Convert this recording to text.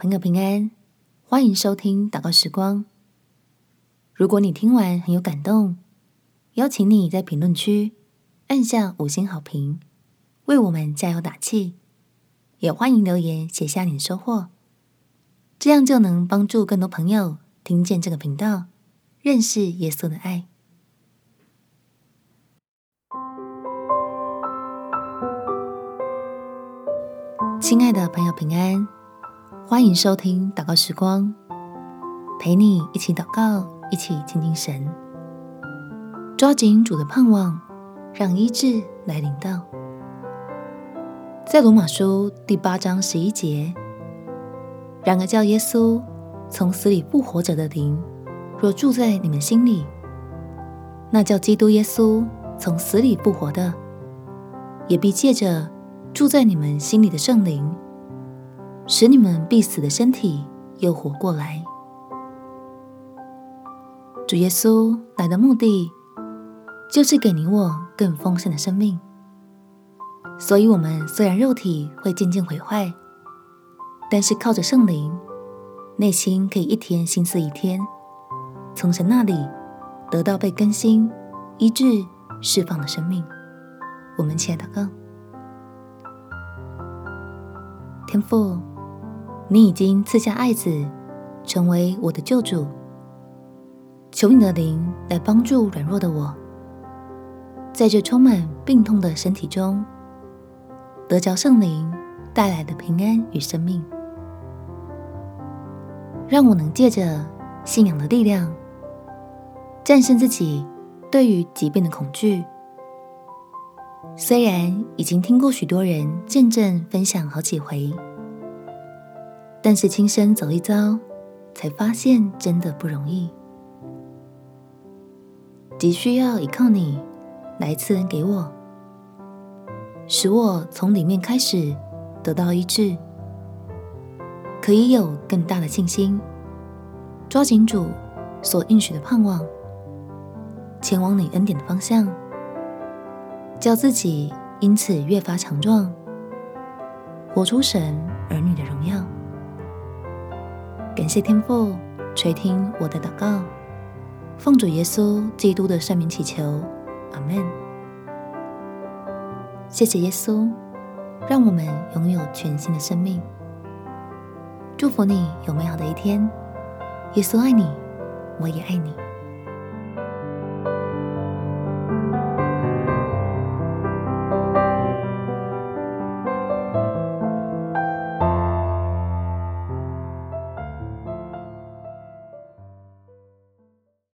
朋友平安，欢迎收听祷告时光。如果你听完很有感动，邀请你在评论区按下五星好评，为我们加油打气。也欢迎留言写下你的收获，这样就能帮助更多朋友听见这个频道，认识耶稣的爱。亲爱的朋友平安。欢迎收听祷告时光，陪你一起祷告，一起亲近神，抓紧主的盼望，让医治来临到。在罗马书第八章十一节，然而叫耶稣从死里复活者的灵，若住在你们心里，那叫基督耶稣从死里复活的，也必借着住在你们心里的圣灵。使你们必死的身体又活过来。主耶稣来的目的，就是给你我更丰盛的生命。所以，我们虽然肉体会渐渐毁坏，但是靠着圣灵，内心可以一天新似一天，从神那里得到被更新、医治、释放的生命。我们亲爱的哥，天父。你已经赐下爱子，成为我的救主。求你的灵来帮助软弱的我，在这充满病痛的身体中，得着圣灵带来的平安与生命，让我能借着信仰的力量，战胜自己对于疾病的恐惧。虽然已经听过许多人见证分享好几回。但是亲身走一遭，才发现真的不容易，急需要依靠你来赐恩给我，使我从里面开始得到医治，可以有更大的信心，抓紧主所应许的盼望，前往你恩典的方向，叫自己因此越发强壮，活出神儿女的荣耀。感谢天父垂听我的祷告，奉主耶稣基督的圣名祈求，阿门。谢谢耶稣，让我们拥有全新的生命。祝福你有美好的一天。耶稣爱你，我也爱你。